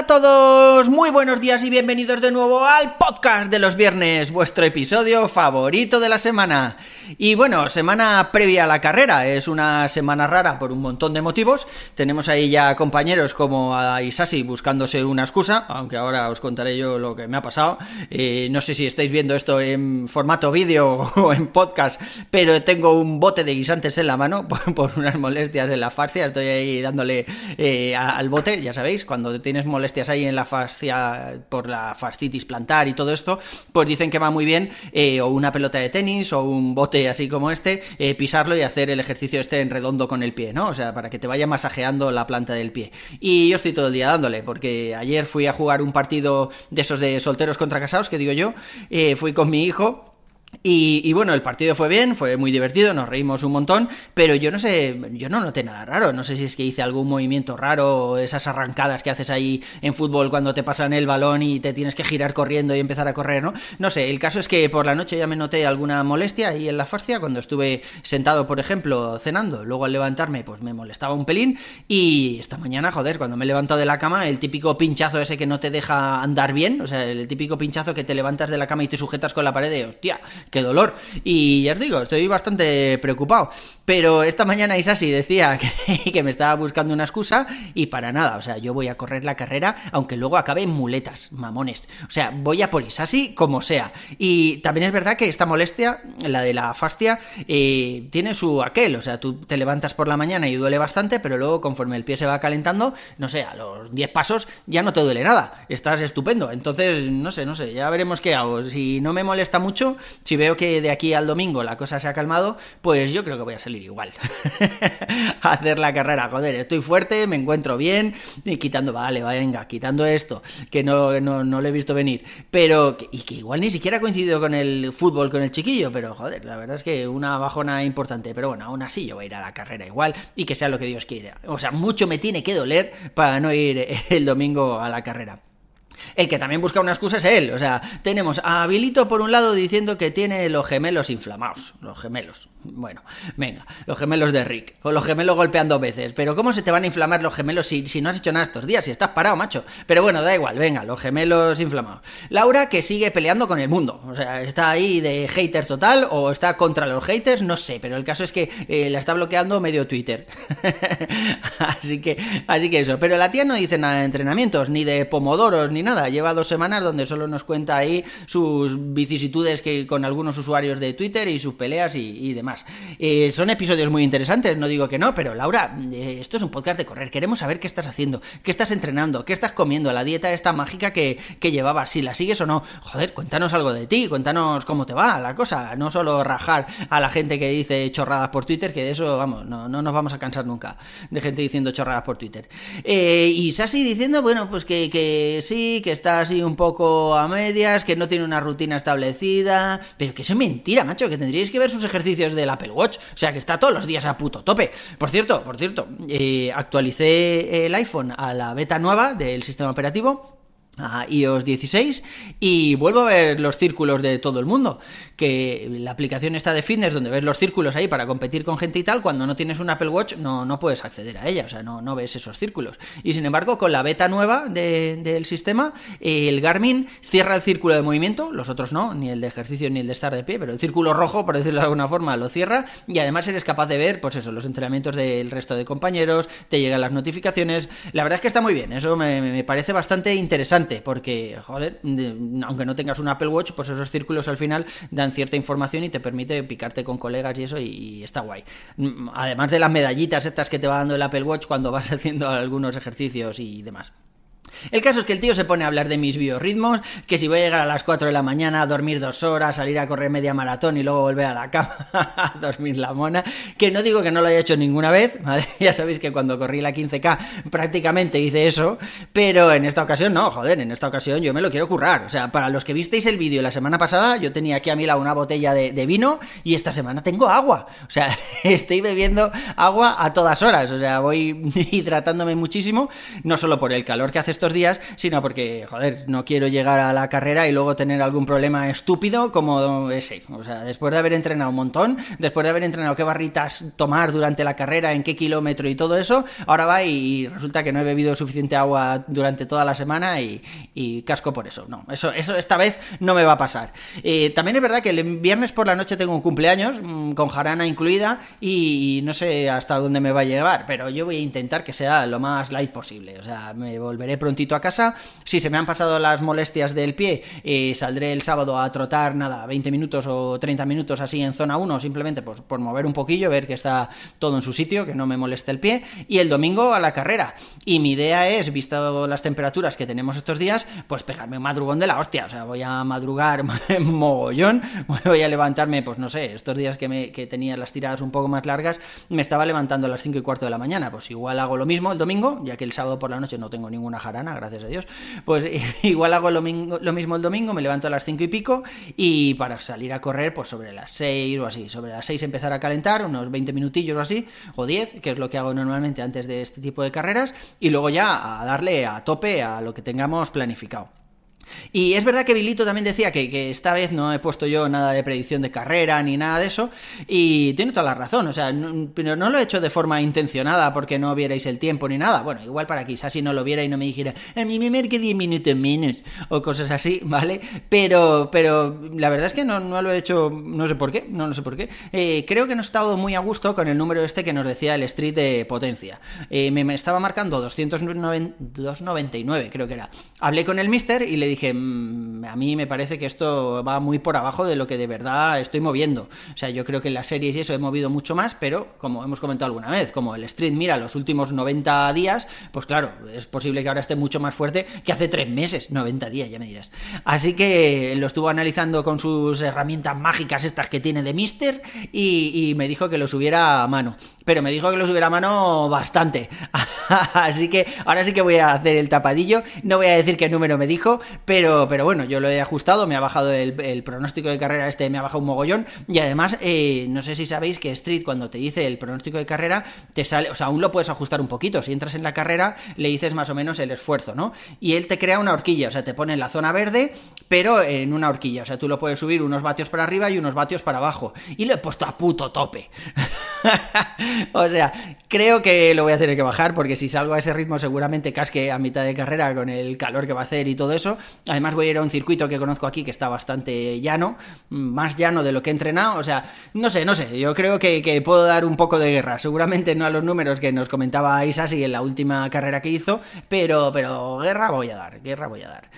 a todos, muy buenos días y bienvenidos de nuevo al podcast de los viernes, vuestro episodio favorito de la semana. Y bueno, semana previa a la carrera, es una semana rara por un montón de motivos. Tenemos ahí ya compañeros como a Isasi buscándose una excusa, aunque ahora os contaré yo lo que me ha pasado. Eh, no sé si estáis viendo esto en formato vídeo o en podcast, pero tengo un bote de guisantes en la mano por, unas molestias en la fascia, estoy ahí dándole eh, al bote, ya sabéis, cuando tienes molestias ahí en la fascia por la fascitis plantar y todo esto, pues dicen que va muy bien eh, o una pelota de tenis o un bote así como este, eh, pisarlo y hacer el ejercicio este en redondo con el pie, ¿no? O sea, para que te vaya masajeando la planta del pie. Y yo estoy todo el día dándole, porque ayer fui a jugar un partido de esos de solteros contra casados, que digo yo, eh, fui con mi hijo y, bueno, el partido fue bien, fue muy divertido, nos reímos un montón, pero yo no sé, yo no noté nada raro, no sé si es que hice algún movimiento raro, esas arrancadas que haces ahí en fútbol cuando te pasan el balón y te tienes que girar corriendo y empezar a correr, ¿no? No sé, el caso es que por la noche ya me noté alguna molestia ahí en la fascia, cuando estuve sentado, por ejemplo, cenando, luego al levantarme pues me molestaba un pelín y esta mañana, joder, cuando me he levantado de la cama, el típico pinchazo ese que no te deja andar bien, o sea, el típico pinchazo que te levantas de la cama y te sujetas con la pared de, hostia, qué dolor. Y ya os digo, estoy bastante preocupado. Pero esta mañana Isasi decía que, me estaba buscando una excusa y para nada. O sea, yo voy a correr la carrera, aunque luego acabe en muletas, mamones. O sea, voy a por Isasi como sea. Y también es verdad que esta molestia, la de la fascia, eh, tiene su aquel. O sea, tú te levantas por la mañana y duele bastante, pero luego conforme el pie se va calentando, no sé, a los 10 pasos ya no te duele nada. Estás estupendo. Entonces, no sé, no sé, ya veremos qué hago. Si no me molesta mucho, si veo que de aquí al domingo la cosa se ha calmado, pues yo creo que voy a salir igual. a hacer la carrera, joder, estoy fuerte, me encuentro bien, y quitando, vale, venga, quitando esto, que no, no, no lo he visto venir. Pero, y que igual ni siquiera ha coincidido con el fútbol, con el chiquillo, pero joder, la verdad es que una bajona importante. Pero bueno, aún así yo voy a ir a la carrera igual y que sea lo que Dios quiera. O sea, mucho me tiene que doler para no ir el domingo a la carrera. El que también busca una excusa es él. O sea, tenemos a Habilito por un lado diciendo que tiene los gemelos inflamados. Los gemelos. Bueno, venga, los gemelos de Rick. O los gemelos golpeando veces. Pero ¿cómo se te van a inflamar los gemelos si, si no has hecho nada estos días? Si estás parado, macho. Pero bueno, da igual, venga, los gemelos inflamados. Laura que sigue peleando con el mundo. O sea, está ahí de hater total o está contra los haters, no sé. Pero el caso es que eh, la está bloqueando medio Twitter. así que, así que eso. Pero la tía no dice nada de entrenamientos, ni de pomodoros, ni nada. Lleva dos semanas donde solo nos cuenta ahí sus vicisitudes que con algunos usuarios de Twitter y sus peleas y, y demás. Eh, son episodios muy interesantes, no digo que no, pero Laura, eh, esto es un podcast de correr. Queremos saber qué estás haciendo, qué estás entrenando, qué estás comiendo, la dieta esta mágica que, que llevabas, si la sigues o no. Joder, cuéntanos algo de ti, cuéntanos cómo te va la cosa. No solo rajar a la gente que dice chorradas por Twitter, que de eso, vamos, no, no nos vamos a cansar nunca de gente diciendo chorradas por Twitter. Eh, y Sasi diciendo, bueno, pues que, que sí, que está así un poco a medias, que no tiene una rutina establecida, pero que eso es mentira, macho, que tendríais que ver sus ejercicios de del Apple Watch. O sea que está todos los días a puto tope. Por cierto, por cierto, eh, actualicé el iPhone a la beta nueva del sistema operativo a iOS 16 y vuelvo a ver los círculos de todo el mundo que la aplicación está de fitness donde ves los círculos ahí para competir con gente y tal cuando no tienes un Apple Watch no, no puedes acceder a ella o sea no, no ves esos círculos. Y sin embargo con la beta nueva del sistema el Garmin cierra el círculo de movimiento los otros no ni el de ejercicio ni el de estar de pie pero el círculo rojo por decirlo de alguna forma lo cierra y además eres capaz de ver pues eso los entrenamientos del resto de compañeros te llegan las notificaciones. La verdad es que está muy bien eso me, me parece bastante interesante porque, joder, aunque no tengas un Apple Watch, pues esos círculos al final dan cierta información y te permite picarte con colegas y eso, y, está guay. Mm, además de las medallitas estas que te va dando el Apple Watch cuando vas haciendo algunos ejercicios y demás. El caso es que el tío se pone a hablar de mis biorritmos, que si voy a llegar a las 4 de la mañana, a dormir dos horas, salir a correr media maratón y luego volver a la cama a dormir la mona, que no digo que no lo haya hecho ninguna vez, ¿vale? Ya sabéis que cuando corrí la 15K prácticamente hice eso, pero en esta ocasión no, joder, en esta ocasión yo me lo quiero currar. O sea, para los que visteis el vídeo la semana pasada, yo tenía aquí a mi lado una botella de, de vino y esta semana tengo agua. O sea, estoy bebiendo agua a todas horas, o sea, voy hidratándome muchísimo, no solo por el calor que hace estos días, sino porque, joder, no quiero llegar a la carrera y luego tener algún problema estúpido como ese. O sea, después de haber entrenado un montón, después de haber entrenado qué barritas tomar durante la carrera, en qué kilómetro y todo eso, ahora va y resulta que no he bebido suficiente agua durante toda la semana y, casco por eso. No, eso, eso esta vez no me va a pasar. Eh, también es verdad que el viernes por la noche tengo un cumpleaños, mmm, con jarana incluida, y, no sé hasta dónde me va a llevar, pero yo voy a intentar que sea lo más light posible. O sea, me volveré prontito a casa. Si se me han pasado las molestias del pie, saldré el sábado a trotar, nada, 20 minutos o 30 minutos así en zona 1, simplemente pues, por mover un poquillo, ver que está todo en su sitio, que no me moleste el pie. Y el domingo a la carrera. Y mi idea es, visto las temperaturas que tenemos estos días, pues pegarme un madrugón de la hostia. O sea, voy a madrugar mogollón, voy a levantarme, pues no sé, estos días que, me, que tenía las tiradas un poco más largas, me estaba levantando a las 5 y cuarto de la mañana. Pues igual hago lo mismo el domingo, ya que el sábado por la noche no tengo ninguna jarana, gracias a Dios. Pues igual hago lo, lo mismo el domingo, me levanto a las 5 y pico y para salir a correr, pues sobre las 6 o así. Sobre las 6 empezar a calentar, unos 20 minutillos o así, o 10, que es lo que hago normalmente antes de este tipo de carreras, y luego ya a darle a tope a lo que tengamos planificado. Y es verdad que Vilito también decía que, que, esta vez no he puesto yo nada de predicción de carrera ni nada de eso, y tiene toda la razón, o sea, no, pero no lo he hecho de forma intencionada porque no vierais el tiempo ni nada. Bueno, igual para quizás si no lo viera y no me dijera, a mí me marque 10 minutos menos, o cosas así, ¿vale? Pero, pero la verdad es que no, no lo he hecho, no sé por qué, no sé por qué. Eh, creo que no he estado muy a gusto con el número este que nos decía el Street de potencia. Eh, me, me, estaba marcando 299, creo que era. Hablé con el Mister y le dije, mmm, a mí me parece que esto va muy por abajo de lo que de verdad estoy moviendo. O sea, yo creo que en las series y eso he movido mucho más, pero como hemos comentado alguna vez, como el Street mira los últimos 90 días, pues claro, es posible que ahora esté mucho más fuerte que hace 3 meses, 90 días, ya me dirás. Así que lo estuvo analizando con sus herramientas mágicas estas que tiene de Mister y, y me dijo que lo subiera a mano. Pero me dijo que lo subiera a mano bastante. Así que ahora sí que voy a hacer el tapadillo. No voy a decir qué número me dijo, pero, pero bueno, yo lo he ajustado, me ha bajado el, pronóstico de carrera este, me ha bajado un mogollón. Y además, eh, no sé si sabéis que Street, cuando te dice el pronóstico de carrera, te sale, o sea, aún lo puedes ajustar un poquito. Si entras en la carrera, le dices más o menos el esfuerzo, ¿no? Y él te crea una horquilla, o sea, te pone en la zona verde, pero en una horquilla. O sea, tú lo puedes subir unos vatios para arriba y unos vatios para abajo. Y lo he puesto a puto tope. o sea, creo que lo voy a tener que bajar porque si salgo a ese ritmo seguramente casque a mitad de carrera con el calor que va a hacer y todo eso. Además voy a ir a un circuito que conozco aquí que está bastante llano, más llano de lo que he entrenado. O sea, no sé, no sé, yo creo que, puedo dar un poco de guerra. Seguramente no a los números que nos comentaba Isasi en la última carrera que hizo, pero, pero guerra voy a dar, guerra voy a dar.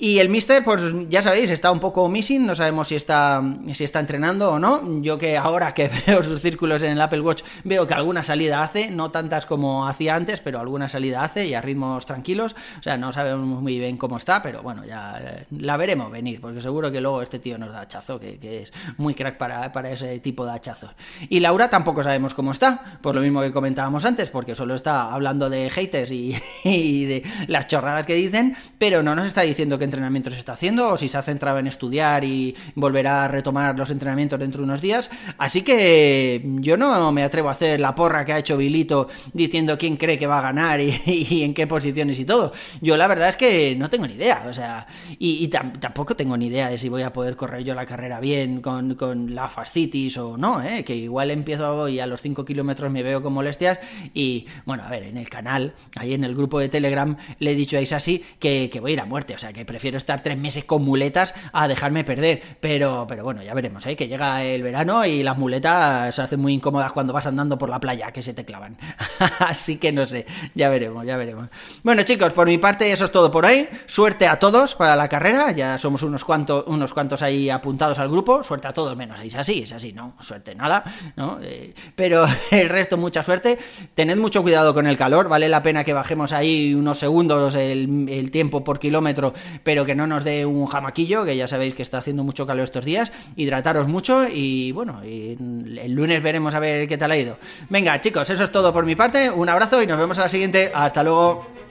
Y el Mister, pues ya sabéis, está un poco missing, no sabemos si está, si está entrenando o no. Yo que ahora que veo sus círculos en el Apple Watch, veo que alguna salida hace, no tantas como hacía antes, pero alguna salida hace y a ritmos tranquilos. O sea, no sabemos muy bien cómo está, pero bueno, ya la veremos venir, porque seguro que luego este tío nos da hachazo, que, que es muy crack para, para ese tipo de hachazos. Y Laura tampoco sabemos cómo está, por lo mismo que comentábamos antes, porque solo está hablando de haters y, de las chorradas que dicen, pero no nos está diciendo que entrenamiento se está haciendo o si se ha centrado en estudiar y volverá a retomar los entrenamientos dentro de unos días. Así que yo no me atrevo a hacer la porra que ha hecho Vilito diciendo quién cree que va a ganar y, y en qué posiciones y todo. Yo la verdad es que no tengo ni idea, o sea, y, y tampoco tengo ni idea de si voy a poder correr yo la carrera bien con, con la fascitis o no, ¿eh? que igual empiezo y a los 5 kilómetros me veo con molestias y bueno, a ver, en el canal, ahí en el grupo de Telegram le he dicho a Isasi que, que voy a ir a muerte, o sea, que prefiero estar tres meses con muletas a dejarme perder. Pero, pero bueno, ya veremos, ¿eh? que llega el verano y las muletas se hacen muy incómodas cuando vas andando por la playa, que se te clavan. Así que no sé, ya veremos, ya veremos. Bueno, chicos, por mi parte eso es todo por hoy. Suerte a todos. todos para la carrera, ya somos unos cuantos, unos cuantos ahí apuntados al grupo, suerte a todos, menos es así, es así, no, suerte nada, ¿no? Eh, pero el resto mucha suerte, tened mucho cuidado con el calor, vale la pena que bajemos ahí unos segundos el, tiempo por kilómetro, pero que no nos dé un jamaquillo, que ya sabéis que está haciendo mucho calor estos días, hidrataros mucho y bueno, el lunes veremos a ver qué tal ha ido. Venga chicos, eso es todo por mi parte, un abrazo y nos vemos a la siguiente, hasta luego.